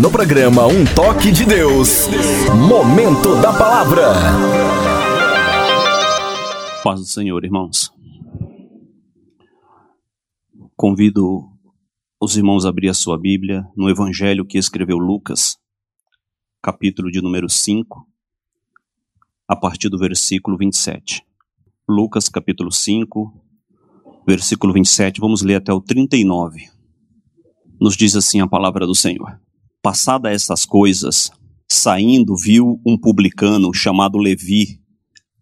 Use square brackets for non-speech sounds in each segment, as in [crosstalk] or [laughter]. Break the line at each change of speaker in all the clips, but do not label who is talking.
No programa Um Toque de Deus, Momento da Palavra.
Paz do Senhor, irmãos. Convido os irmãos a abrir a sua Bíblia no Evangelho que escreveu Lucas, capítulo de número 5, a partir do versículo 27. Lucas, capítulo 5, versículo 27, vamos ler até o 39. Nos diz assim a palavra do Senhor. Passada essas coisas, saindo, viu um publicano chamado Levi,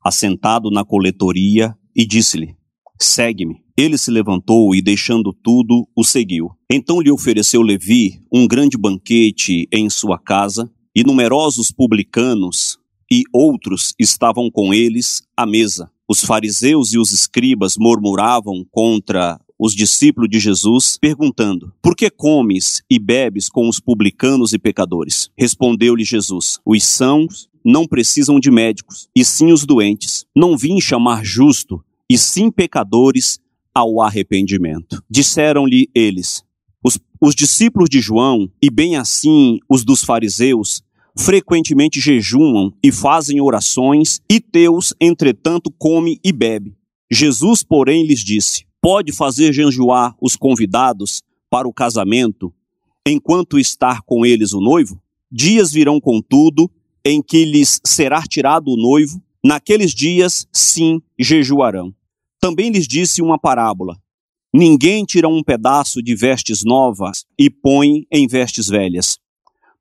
assentado na coletoria, e disse-lhe: Segue-me. Ele se levantou e, deixando tudo, o seguiu. Então lhe ofereceu Levi um grande banquete em sua casa, e numerosos publicanos e outros estavam com eles à mesa. Os fariseus e os escribas murmuravam contra os discípulos de Jesus, perguntando: Por que comes e bebes com os publicanos e pecadores? Respondeu-lhe Jesus: Os sãos não precisam de médicos, e sim os doentes. Não vim chamar justo, e sim pecadores ao arrependimento. Disseram-lhe eles: os, os discípulos de João, e bem assim os dos fariseus, frequentemente jejuam e fazem orações, e teus, entretanto, come e bebe. Jesus, porém, lhes disse: pode fazer jejuar os convidados para o casamento enquanto estar com eles o noivo? Dias virão, contudo, em que lhes será tirado o noivo, naqueles dias, sim, jejuarão. Também lhes disse uma parábola: Ninguém tira um pedaço de vestes novas e põe em vestes velhas,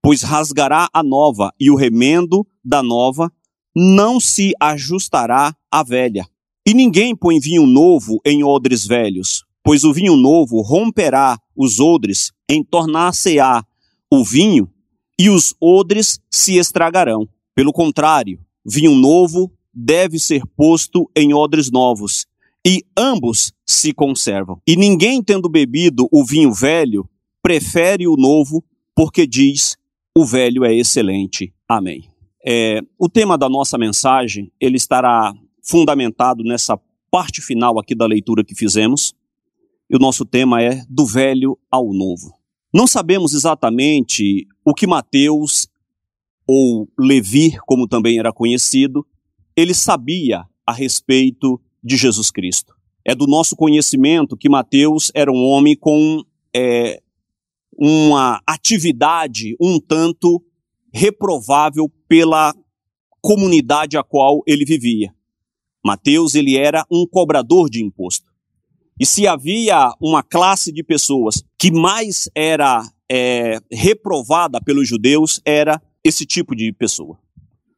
pois rasgará a nova e o remendo da nova não se ajustará à velha. E ninguém põe vinho novo em odres velhos, pois o vinho novo romperá os odres em tornar-se-á o vinho, e os odres se estragarão. Pelo contrário, vinho novo deve ser posto em odres novos, e ambos se conservam. E ninguém, tendo bebido o vinho velho, prefere o novo, porque diz: o velho é excelente. Amém. É, o tema da nossa mensagem ele estará fundamentado nessa parte final aqui da leitura que fizemos. E o nosso tema é do velho ao novo. Não sabemos exatamente o que Mateus, ou Levi, como também era conhecido, ele sabia a respeito de Jesus Cristo. É do nosso conhecimento que Mateus era um homem com é, uma atividade um tanto reprovável pela comunidade a qual ele vivia. Mateus ele era um cobrador de imposto. E se havia uma classe de pessoas que mais era é, reprovada pelos judeus, era esse tipo de pessoa.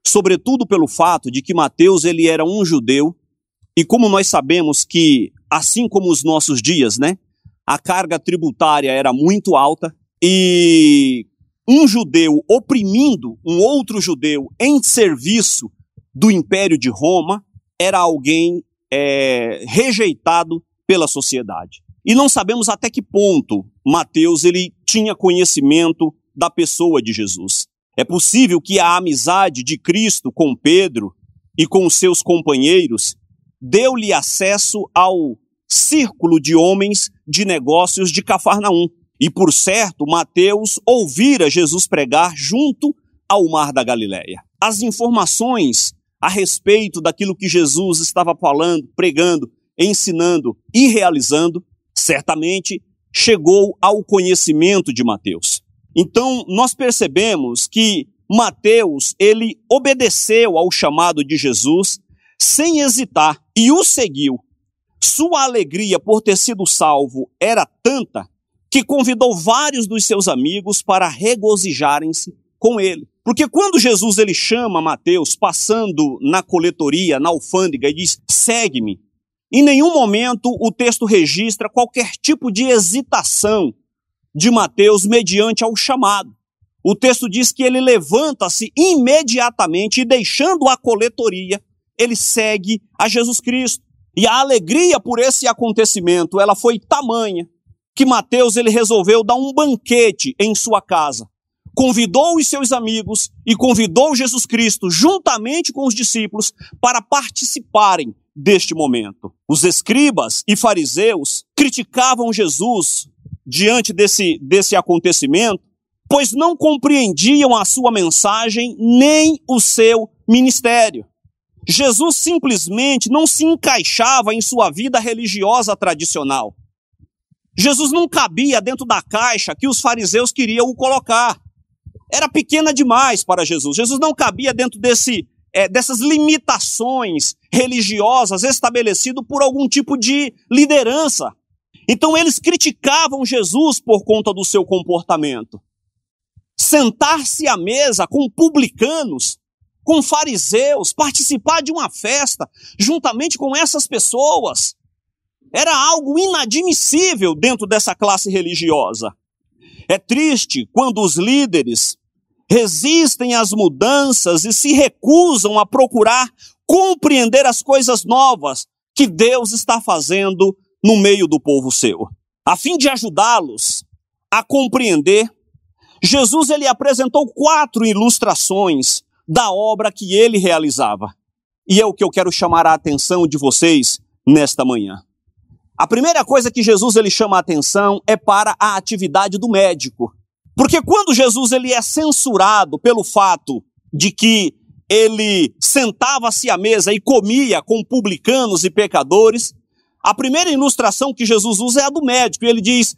Sobretudo pelo fato de que Mateus ele era um judeu, e como nós sabemos que, assim como os nossos dias, né, a carga tributária era muito alta, e um judeu oprimindo um outro judeu em serviço do Império de Roma, era alguém é, rejeitado pela sociedade. E não sabemos até que ponto Mateus ele tinha conhecimento da pessoa de Jesus. É possível que a amizade de Cristo com Pedro e com os seus companheiros deu-lhe acesso ao círculo de homens de negócios de Cafarnaum. E por certo, Mateus ouvira Jesus pregar junto ao mar da Galileia. As informações a respeito daquilo que Jesus estava falando, pregando, ensinando e realizando, certamente chegou ao conhecimento de Mateus. Então, nós percebemos que Mateus, ele obedeceu ao chamado de Jesus sem hesitar e o seguiu. Sua alegria por ter sido salvo era tanta que convidou vários dos seus amigos para regozijarem-se com ele. Porque quando Jesus ele chama Mateus passando na coletoria, na alfândega e diz: "Segue-me", em nenhum momento o texto registra qualquer tipo de hesitação de Mateus mediante ao chamado. O texto diz que ele levanta-se imediatamente e deixando a coletoria, ele segue a Jesus Cristo. E a alegria por esse acontecimento, ela foi tamanha que Mateus ele resolveu dar um banquete em sua casa convidou os seus amigos e convidou Jesus Cristo, juntamente com os discípulos, para participarem deste momento. Os escribas e fariseus criticavam Jesus diante desse, desse acontecimento, pois não compreendiam a sua mensagem nem o seu ministério. Jesus simplesmente não se encaixava em sua vida religiosa tradicional. Jesus não cabia dentro da caixa que os fariseus queriam o colocar. Era pequena demais para Jesus. Jesus não cabia dentro desse, é, dessas limitações religiosas estabelecidas por algum tipo de liderança. Então eles criticavam Jesus por conta do seu comportamento. Sentar-se à mesa com publicanos, com fariseus, participar de uma festa juntamente com essas pessoas, era algo inadmissível dentro dessa classe religiosa. É triste quando os líderes resistem às mudanças e se recusam a procurar compreender as coisas novas que Deus está fazendo no meio do povo seu. A fim de ajudá-los a compreender, Jesus ele apresentou quatro ilustrações da obra que ele realizava. E é o que eu quero chamar a atenção de vocês nesta manhã. A primeira coisa que Jesus ele chama a atenção é para a atividade do médico. Porque quando Jesus ele é censurado pelo fato de que ele sentava-se à mesa e comia com publicanos e pecadores, a primeira ilustração que Jesus usa é a do médico. Ele diz: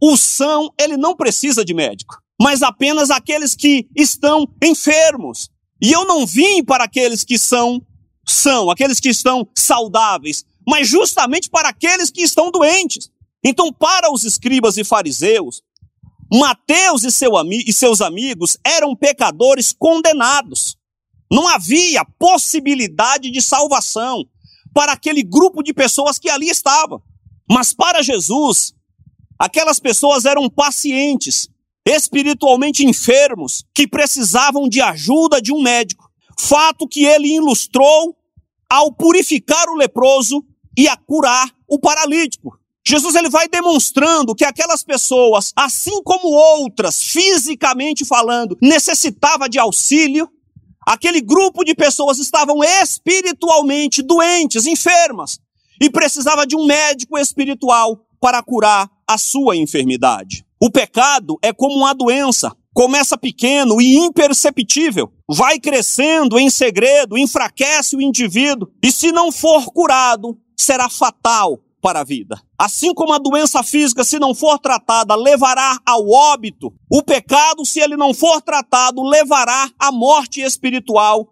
o são, ele não precisa de médico, mas apenas aqueles que estão enfermos. E eu não vim para aqueles que são são, aqueles que estão saudáveis, mas justamente para aqueles que estão doentes. Então, para os escribas e fariseus, Mateus e, seu e seus amigos eram pecadores condenados. Não havia possibilidade de salvação para aquele grupo de pessoas que ali estavam. Mas para Jesus, aquelas pessoas eram pacientes, espiritualmente enfermos, que precisavam de ajuda de um médico. Fato que ele ilustrou ao purificar o leproso e a curar o paralítico. Jesus ele vai demonstrando que aquelas pessoas, assim como outras, fisicamente falando, necessitava de auxílio, aquele grupo de pessoas estavam espiritualmente doentes, enfermas, e precisava de um médico espiritual para curar a sua enfermidade. O pecado é como uma doença, começa pequeno e imperceptível, vai crescendo em segredo, enfraquece o indivíduo, e se não for curado, será fatal para a vida. Assim como a doença física, se não for tratada, levará ao óbito, o pecado, se ele não for tratado, levará à morte espiritual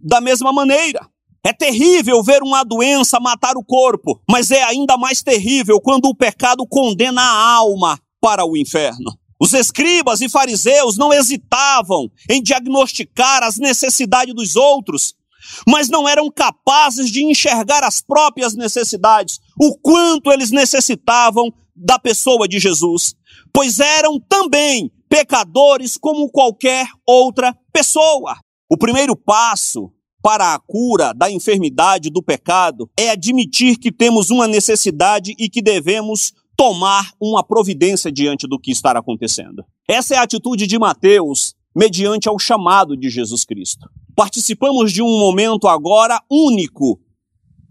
da mesma maneira. É terrível ver uma doença matar o corpo, mas é ainda mais terrível quando o pecado condena a alma para o inferno. Os escribas e fariseus não hesitavam em diagnosticar as necessidades dos outros, mas não eram capazes de enxergar as próprias necessidades, o quanto eles necessitavam da pessoa de Jesus, pois eram também pecadores como qualquer outra pessoa. O primeiro passo para a cura da enfermidade do pecado é admitir que temos uma necessidade e que devemos tomar uma providência diante do que está acontecendo. Essa é a atitude de Mateus mediante ao chamado de Jesus Cristo. Participamos de um momento agora único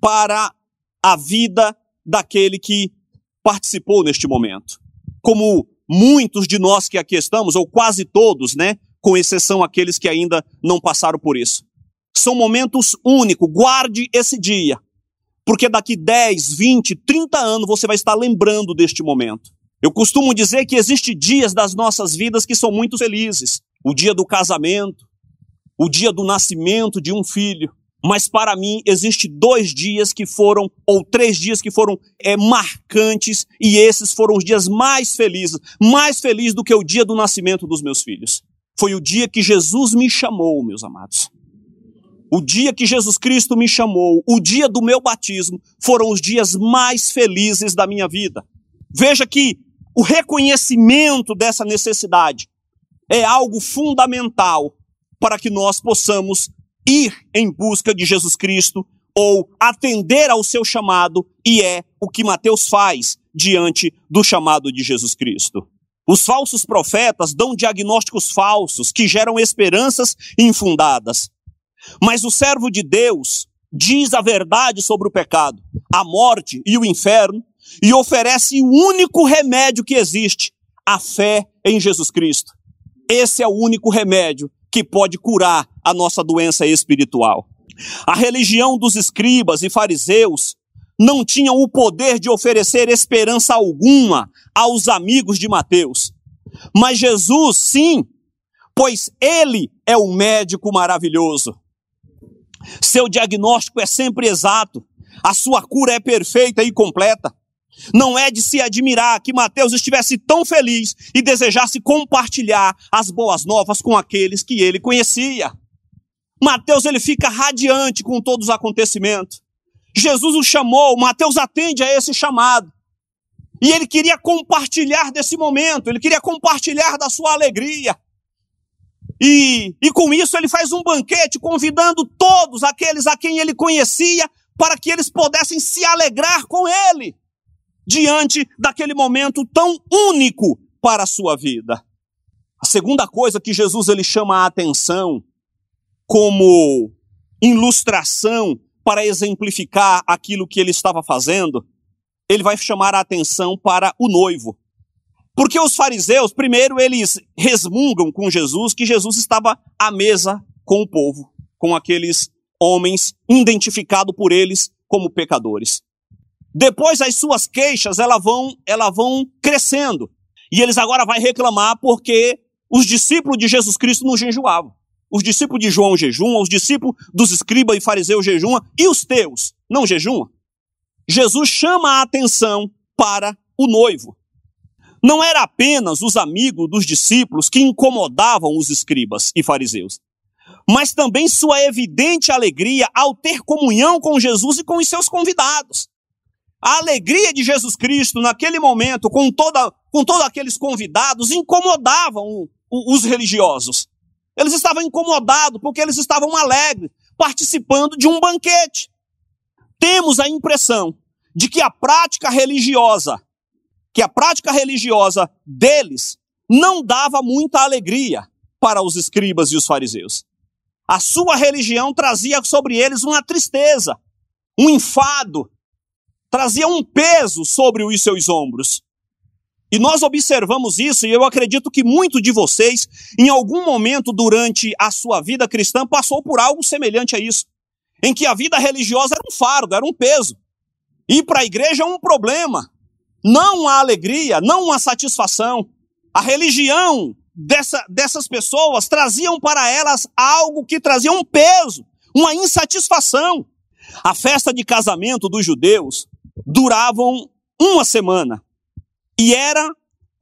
para a vida daquele que participou neste momento. Como muitos de nós que aqui estamos, ou quase todos, né, com exceção aqueles que ainda não passaram por isso. São momentos únicos, guarde esse dia, porque daqui 10, 20, 30 anos você vai estar lembrando deste momento. Eu costumo dizer que existem dias das nossas vidas que são muito felizes. O dia do casamento, o dia do nascimento de um filho. Mas para mim existe dois dias que foram, ou três dias que foram é, marcantes, e esses foram os dias mais felizes, mais felizes do que o dia do nascimento dos meus filhos. Foi o dia que Jesus me chamou, meus amados. O dia que Jesus Cristo me chamou, o dia do meu batismo, foram os dias mais felizes da minha vida. Veja que o reconhecimento dessa necessidade é algo fundamental para que nós possamos ir em busca de Jesus Cristo ou atender ao seu chamado, e é o que Mateus faz diante do chamado de Jesus Cristo. Os falsos profetas dão diagnósticos falsos que geram esperanças infundadas. Mas o servo de Deus diz a verdade sobre o pecado, a morte e o inferno e oferece o único remédio que existe, a fé em Jesus Cristo. Esse é o único remédio que pode curar a nossa doença espiritual. A religião dos escribas e fariseus não tinham o poder de oferecer esperança alguma aos amigos de Mateus. Mas Jesus, sim, pois ele é um médico maravilhoso. Seu diagnóstico é sempre exato, a sua cura é perfeita e completa. Não é de se admirar que Mateus estivesse tão feliz e desejasse compartilhar as boas novas com aqueles que ele conhecia. Mateus ele fica radiante com todos os acontecimentos. Jesus o chamou, Mateus atende a esse chamado. E ele queria compartilhar desse momento, ele queria compartilhar da sua alegria. E, e com isso ele faz um banquete convidando todos aqueles a quem ele conhecia para que eles pudessem se alegrar com ele diante daquele momento tão único para a sua vida. A segunda coisa que Jesus ele chama a atenção como ilustração para exemplificar aquilo que ele estava fazendo, ele vai chamar a atenção para o noivo. Porque os fariseus, primeiro, eles resmungam com Jesus que Jesus estava à mesa com o povo, com aqueles homens identificados por eles como pecadores. Depois as suas queixas, elas vão, elas vão crescendo. E eles agora vão reclamar porque os discípulos de Jesus Cristo não jejuavam. Os discípulos de João jejuam, os discípulos dos escribas e fariseus jejuam, e os teus não jejuam? Jesus chama a atenção para o noivo. Não era apenas os amigos dos discípulos que incomodavam os escribas e fariseus, mas também sua evidente alegria ao ter comunhão com Jesus e com os seus convidados. A alegria de Jesus Cristo naquele momento, com, toda, com todos aqueles convidados, incomodavam os religiosos. Eles estavam incomodados porque eles estavam alegres, participando de um banquete. Temos a impressão de que a prática religiosa, que a prática religiosa deles não dava muita alegria para os escribas e os fariseus. A sua religião trazia sobre eles uma tristeza, um enfado, trazia um peso sobre os seus ombros. E nós observamos isso, e eu acredito que muito de vocês, em algum momento durante a sua vida cristã, passou por algo semelhante a isso. Em que a vida religiosa era um fardo, era um peso. Ir para a igreja é um problema. Não há alegria, não há satisfação. A religião dessa, dessas pessoas traziam para elas algo que trazia um peso, uma insatisfação. A festa de casamento dos judeus duravam uma semana e eram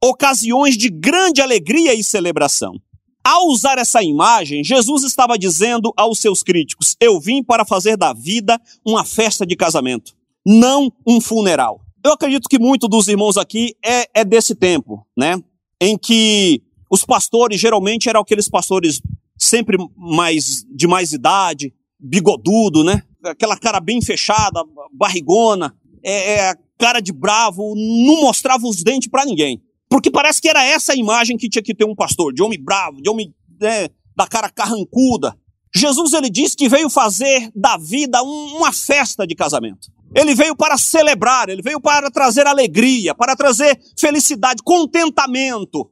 ocasiões de grande alegria e celebração. Ao usar essa imagem, Jesus estava dizendo aos seus críticos: Eu vim para fazer da vida uma festa de casamento, não um funeral. Eu acredito que muito dos irmãos aqui é, é desse tempo, né? Em que os pastores geralmente eram aqueles pastores sempre mais de mais idade, bigodudo, né? Aquela cara bem fechada, barrigona, é, é cara de bravo, não mostrava os dentes para ninguém. Porque parece que era essa a imagem que tinha que ter um pastor, de homem bravo, de homem né, da cara carrancuda. Jesus ele disse que veio fazer da vida um, uma festa de casamento. Ele veio para celebrar, ele veio para trazer alegria, para trazer felicidade, contentamento.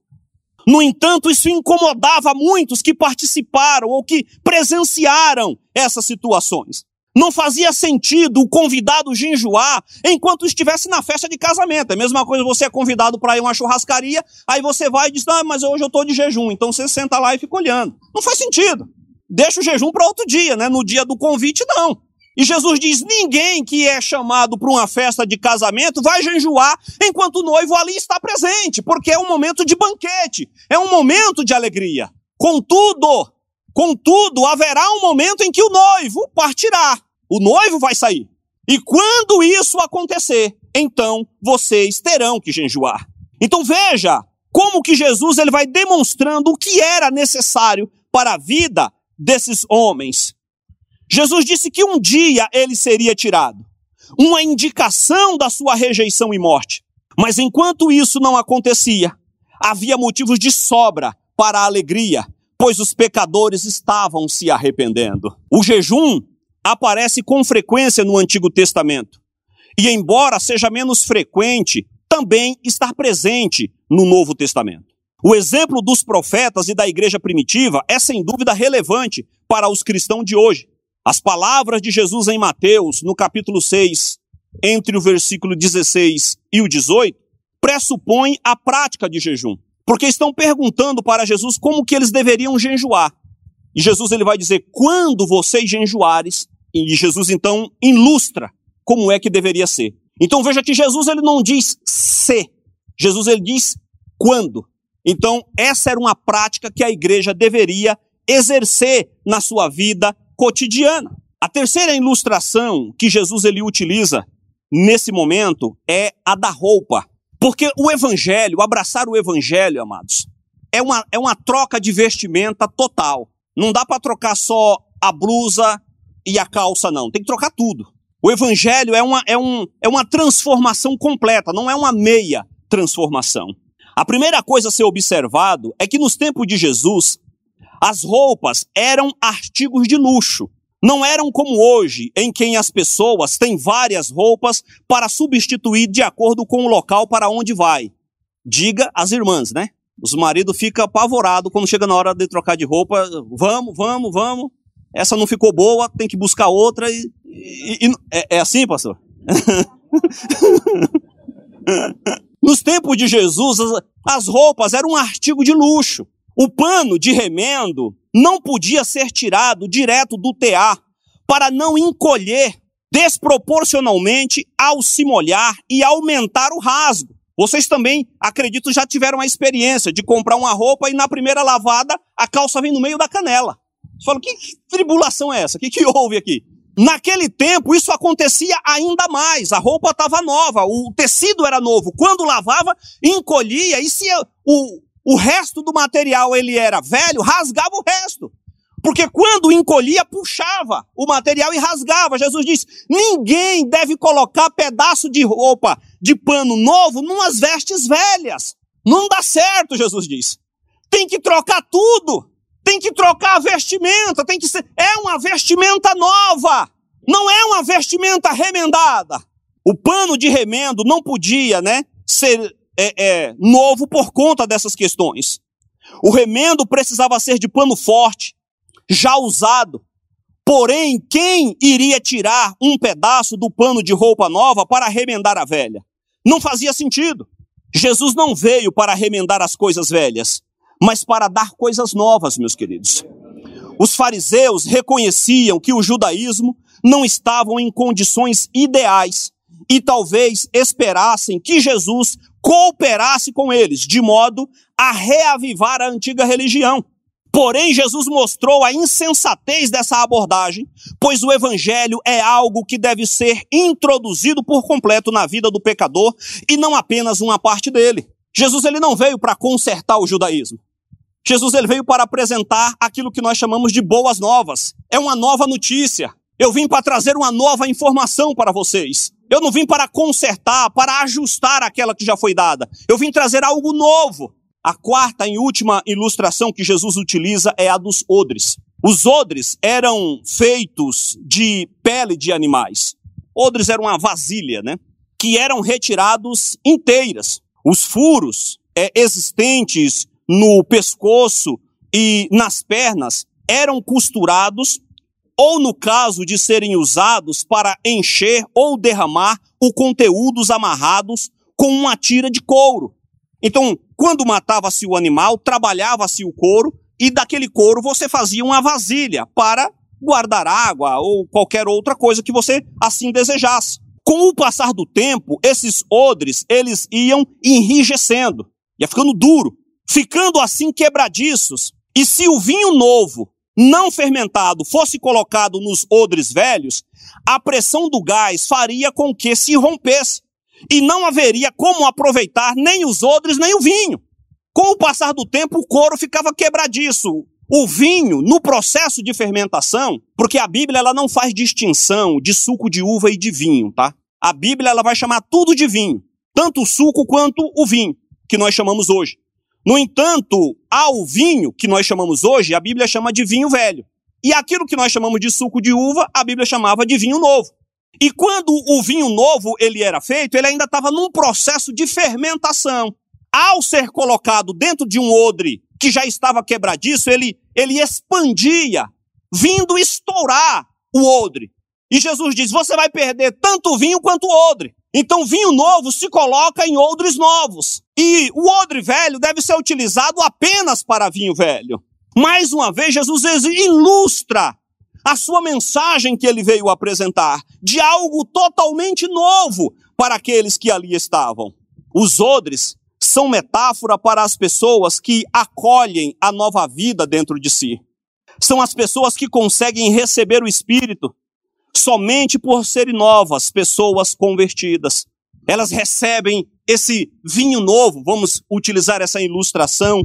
No entanto, isso incomodava muitos que participaram ou que presenciaram essas situações. Não fazia sentido o convidado jejuar enquanto estivesse na festa de casamento. É a mesma coisa, você é convidado para ir a uma churrascaria, aí você vai e diz, ah, mas hoje eu estou de jejum. Então você senta lá e fica olhando. Não faz sentido. Deixa o jejum para outro dia, né? No dia do convite, não. E Jesus diz: ninguém que é chamado para uma festa de casamento vai jejuar enquanto o noivo ali está presente, porque é um momento de banquete, é um momento de alegria. Contudo, contudo, haverá um momento em que o noivo partirá. O noivo vai sair. E quando isso acontecer, então vocês terão que jejuar. Então veja como que Jesus ele vai demonstrando o que era necessário para a vida desses homens. Jesus disse que um dia ele seria tirado, uma indicação da sua rejeição e morte. Mas enquanto isso não acontecia, havia motivos de sobra para a alegria, pois os pecadores estavam se arrependendo. O jejum aparece com frequência no Antigo Testamento. E embora seja menos frequente, também está presente no Novo Testamento. O exemplo dos profetas e da igreja primitiva é sem dúvida relevante para os cristãos de hoje. As palavras de Jesus em Mateus, no capítulo 6, entre o versículo 16 e o 18, pressupõem a prática de jejum. Porque estão perguntando para Jesus como que eles deveriam jejuar. E Jesus ele vai dizer: "Quando vocês jejuares", e Jesus então ilustra como é que deveria ser. Então veja que Jesus ele não diz se, Jesus ele diz quando. Então essa era uma prática que a igreja deveria exercer na sua vida cotidiana. A terceira ilustração que Jesus ele utiliza nesse momento é a da roupa. Porque o evangelho, abraçar o evangelho, amados, é uma, é uma troca de vestimenta total. Não dá para trocar só a blusa e a calça, não. Tem que trocar tudo. O evangelho é uma, é, um, é uma transformação completa, não é uma meia transformação. A primeira coisa a ser observado é que nos tempos de Jesus, as roupas eram artigos de luxo. Não eram como hoje, em que as pessoas têm várias roupas para substituir de acordo com o local para onde vai. Diga às irmãs, né? Os maridos ficam apavorados quando chega na hora de trocar de roupa. Vamos, vamos, vamos. Essa não ficou boa, tem que buscar outra. E, e, e é, é assim, pastor? [laughs] Nos tempos de Jesus, as, as roupas eram um artigo de luxo. O pano de remendo não podia ser tirado direto do tear para não encolher desproporcionalmente ao se molhar e aumentar o rasgo. Vocês também, acredito, já tiveram a experiência de comprar uma roupa e na primeira lavada a calça vem no meio da canela. Você fala, que tribulação é essa? O que, que houve aqui? Naquele tempo, isso acontecia ainda mais. A roupa estava nova, o tecido era novo. Quando lavava, encolhia. E se o, o resto do material ele era velho, rasgava o resto. Porque quando encolhia, puxava o material e rasgava. Jesus diz: ninguém deve colocar pedaço de roupa de pano novo numas vestes velhas. Não dá certo, Jesus diz. Tem que trocar tudo. Tem que trocar a vestimenta. Tem que ser. É uma vestimenta nova. Não é uma vestimenta remendada. O pano de remendo não podia, né, ser é, é, novo por conta dessas questões. O remendo precisava ser de pano forte, já usado. Porém, quem iria tirar um pedaço do pano de roupa nova para remendar a velha? Não fazia sentido. Jesus não veio para remendar as coisas velhas, mas para dar coisas novas, meus queridos. Os fariseus reconheciam que o judaísmo não estavam em condições ideais e talvez esperassem que Jesus cooperasse com eles, de modo a reavivar a antiga religião. Porém, Jesus mostrou a insensatez dessa abordagem, pois o evangelho é algo que deve ser introduzido por completo na vida do pecador e não apenas uma parte dele. Jesus ele não veio para consertar o judaísmo. Jesus ele veio para apresentar aquilo que nós chamamos de boas novas. É uma nova notícia. Eu vim para trazer uma nova informação para vocês. Eu não vim para consertar, para ajustar aquela que já foi dada. Eu vim trazer algo novo. A quarta e última ilustração que Jesus utiliza é a dos odres. Os odres eram feitos de pele de animais. Odres eram uma vasilha, né? Que eram retirados inteiras. Os furos é, existentes no pescoço e nas pernas eram costurados ou no caso de serem usados para encher ou derramar o conteúdos amarrados com uma tira de couro. Então, quando matava-se o animal, trabalhava-se o couro e daquele couro você fazia uma vasilha para guardar água ou qualquer outra coisa que você assim desejasse. Com o passar do tempo, esses odres, eles iam enrijecendo, ia ficando duro, ficando assim quebradiços. E se o vinho novo não fermentado fosse colocado nos odres velhos, a pressão do gás faria com que se rompesse e não haveria como aproveitar nem os odres nem o vinho. Com o passar do tempo, o couro ficava quebradiço. O vinho, no processo de fermentação, porque a Bíblia ela não faz distinção de suco de uva e de vinho, tá? A Bíblia ela vai chamar tudo de vinho, tanto o suco quanto o vinho, que nós chamamos hoje. No entanto, ao vinho, que nós chamamos hoje, a Bíblia chama de vinho velho. E aquilo que nós chamamos de suco de uva, a Bíblia chamava de vinho novo. E quando o vinho novo ele era feito, ele ainda estava num processo de fermentação. ao ser colocado dentro de um odre que já estava quebradiço, ele, ele expandia, vindo estourar o odre. E Jesus diz: Você vai perder tanto vinho quanto o odre. Então, vinho novo se coloca em odres novos. E o odre velho deve ser utilizado apenas para vinho velho. Mais uma vez, Jesus ilustra a sua mensagem que ele veio apresentar de algo totalmente novo para aqueles que ali estavam. Os odres são metáfora para as pessoas que acolhem a nova vida dentro de si. São as pessoas que conseguem receber o Espírito somente por serem novas, pessoas convertidas. Elas recebem esse vinho novo, vamos utilizar essa ilustração,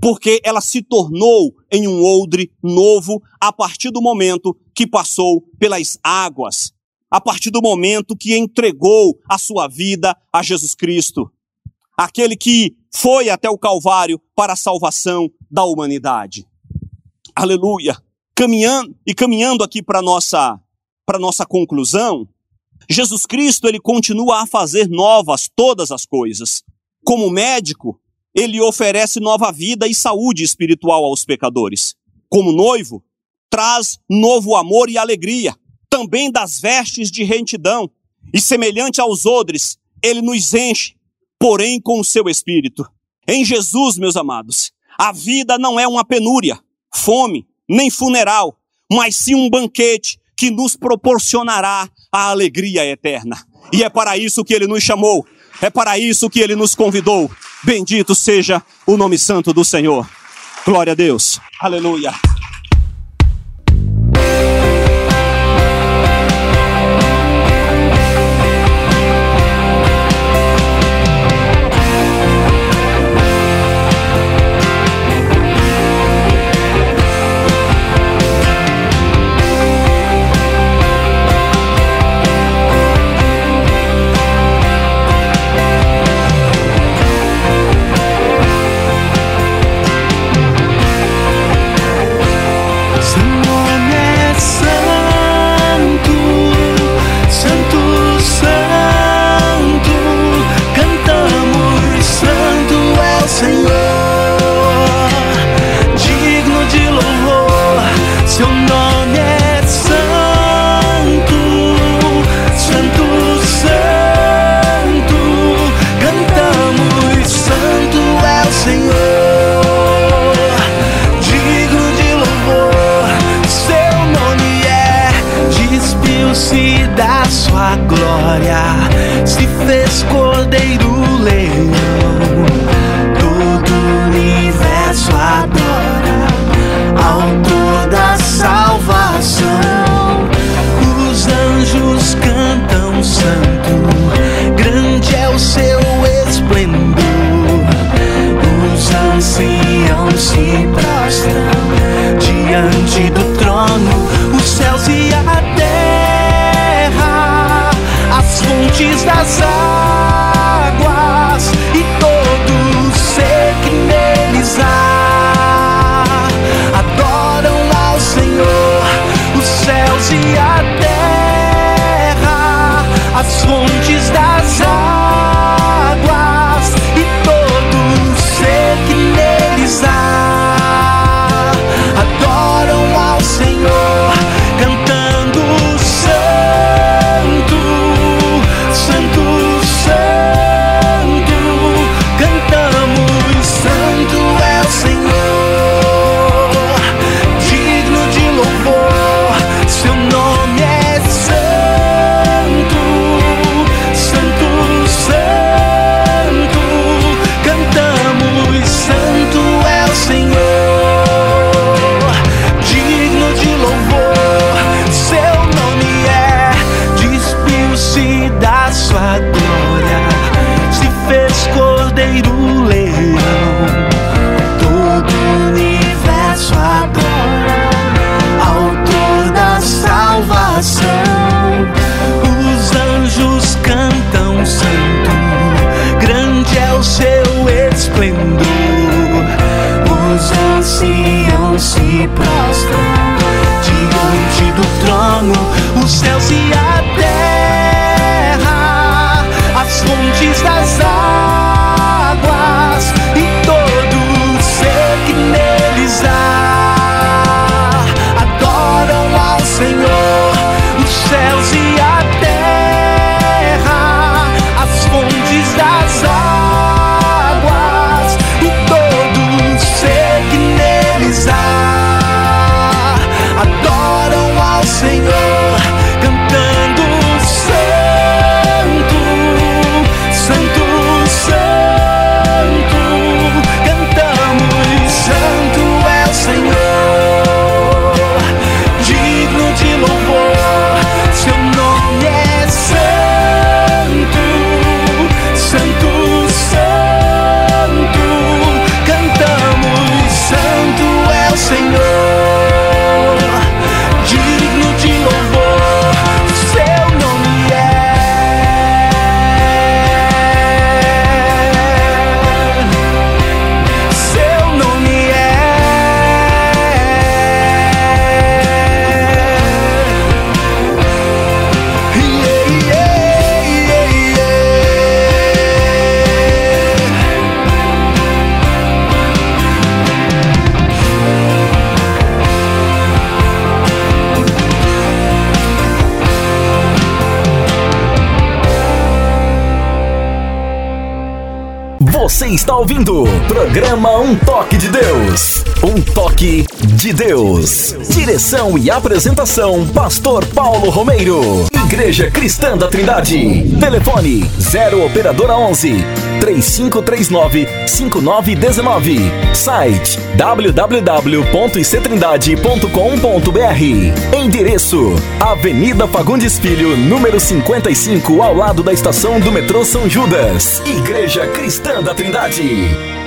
porque ela se tornou em um odre novo a partir do momento que passou pelas águas, a partir do momento que entregou a sua vida a Jesus Cristo, aquele que foi até o Calvário para a salvação da humanidade. Aleluia. Caminhando e caminhando aqui para nossa para nossa conclusão, Jesus Cristo ele continua a fazer novas todas as coisas. Como médico, ele oferece nova vida e saúde espiritual aos pecadores. Como noivo, traz novo amor e alegria, também das vestes de retidão. E semelhante aos odres, ele nos enche, porém com o seu espírito. Em Jesus, meus amados, a vida não é uma penúria, fome, nem funeral, mas sim um banquete que nos proporcionará a alegria eterna. E é para isso que ele nos chamou, é para isso que ele nos convidou. Bendito seja o nome santo do Senhor. Glória a Deus. Aleluia.
se fez com está ouvindo programa Um Toque de Deus. Um toque de Deus. Direção e apresentação: Pastor Paulo Romeiro. Igreja Cristã da Trindade. Telefone 0 Operadora 11 3539 5919. Site www.ictrindade.com.br. Endereço: Avenida Fagundes Filho, número 55, ao lado da estação do metrô São Judas. Igreja Cristã da Trindade.